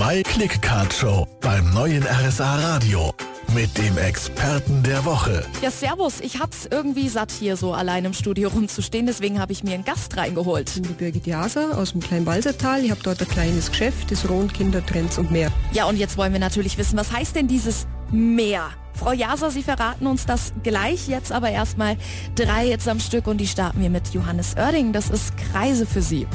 My Clickcard Show beim neuen RSA Radio mit dem Experten der Woche. Ja, servus. Ich hab's irgendwie satt, hier so allein im Studio rumzustehen. Deswegen habe ich mir einen Gast reingeholt. Ich bin die Birgit Jaser aus dem Kleinwalsertal. Ich habe dort ein kleines Geschäft, das Rond, Kindertrends und mehr. Ja, und jetzt wollen wir natürlich wissen, was heißt denn dieses Mehr? Frau Jaser, Sie verraten uns das gleich. Jetzt aber erstmal drei jetzt am Stück und die starten wir mit Johannes Oerding. Das ist Kreise für Sie.